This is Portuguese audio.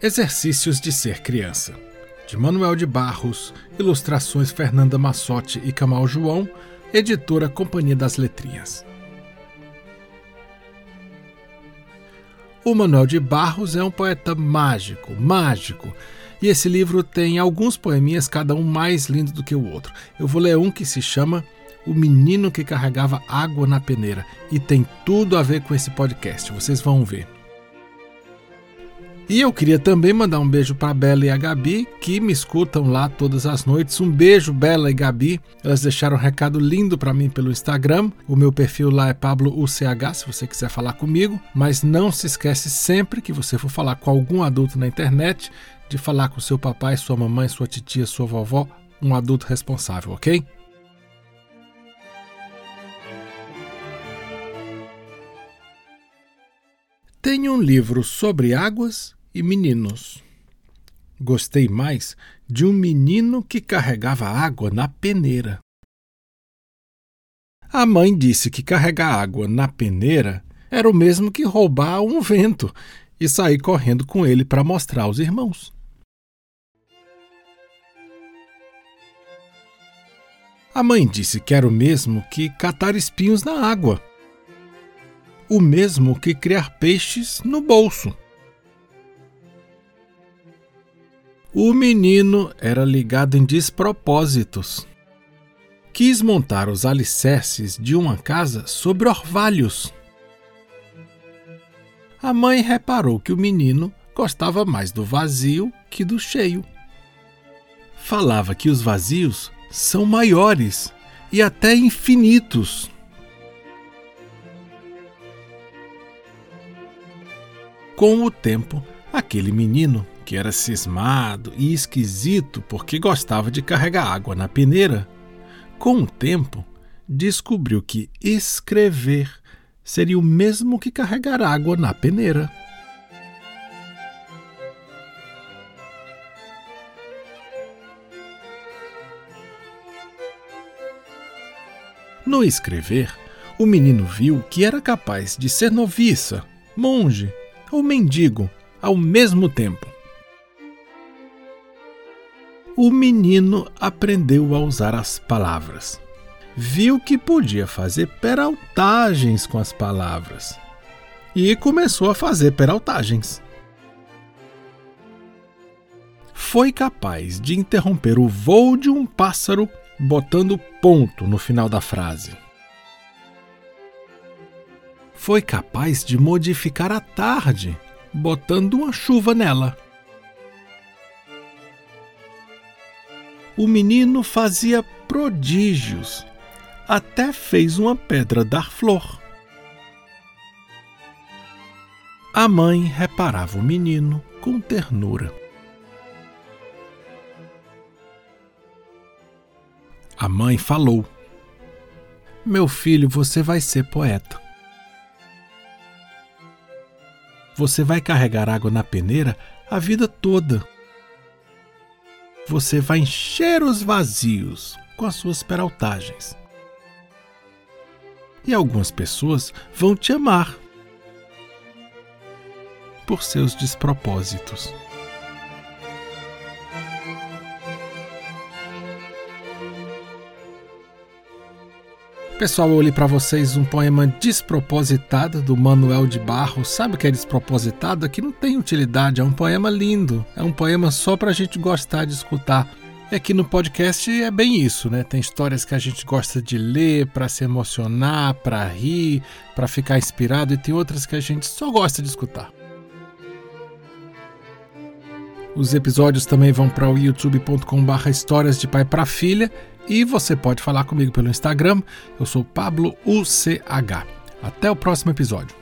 Exercícios de Ser Criança, de Manuel de Barros, ilustrações Fernanda Massotti e Camal João, editora Companhia das Letrinhas. O Manuel de Barros é um poeta mágico, mágico, e esse livro tem alguns poeminhas, cada um mais lindo do que o outro. Eu vou ler um que se chama O Menino que Carregava Água na Peneira, e tem tudo a ver com esse podcast, vocês vão ver. E eu queria também mandar um beijo para Bela e a Gabi, que me escutam lá todas as noites. Um beijo, Bela e Gabi. Elas deixaram um recado lindo para mim pelo Instagram. O meu perfil lá é PabloUCH, se você quiser falar comigo. Mas não se esquece sempre que você for falar com algum adulto na internet, de falar com seu papai, sua mamãe, sua titia, sua vovó, um adulto responsável, ok? Tenho um livro sobre águas e meninos. Gostei mais de um menino que carregava água na peneira. A mãe disse que carregar água na peneira era o mesmo que roubar um vento e sair correndo com ele para mostrar aos irmãos. A mãe disse que era o mesmo que catar espinhos na água, o mesmo que criar peixes no bolso. O menino era ligado em despropósitos. Quis montar os alicerces de uma casa sobre orvalhos. A mãe reparou que o menino gostava mais do vazio que do cheio. Falava que os vazios são maiores e até infinitos. Com o tempo, aquele menino que era cismado e esquisito porque gostava de carregar água na peneira, com o tempo descobriu que escrever seria o mesmo que carregar água na peneira. No escrever, o menino viu que era capaz de ser noviça, monge ou mendigo ao mesmo tempo o menino aprendeu a usar as palavras. Viu que podia fazer peraltagens com as palavras e começou a fazer peraltagens. Foi capaz de interromper o voo de um pássaro botando ponto no final da frase. Foi capaz de modificar a tarde botando uma chuva nela. O menino fazia prodígios, até fez uma pedra dar flor. A mãe reparava o menino com ternura. A mãe falou: Meu filho, você vai ser poeta. Você vai carregar água na peneira a vida toda você vai encher os vazios com as suas peraltagens. E algumas pessoas vão te amar por seus despropósitos. Pessoal, eu li para vocês um poema despropositado do Manuel de Barros. Sabe o que é despropositado? Aqui não tem utilidade, é um poema lindo. É um poema só para a gente gostar de escutar. E aqui no podcast é bem isso, né? Tem histórias que a gente gosta de ler para se emocionar, para rir, para ficar inspirado, e tem outras que a gente só gosta de escutar. Os episódios também vão para o youtube.com/barra histórias de pai para filha e você pode falar comigo pelo Instagram. Eu sou Pablo UCH. Até o próximo episódio.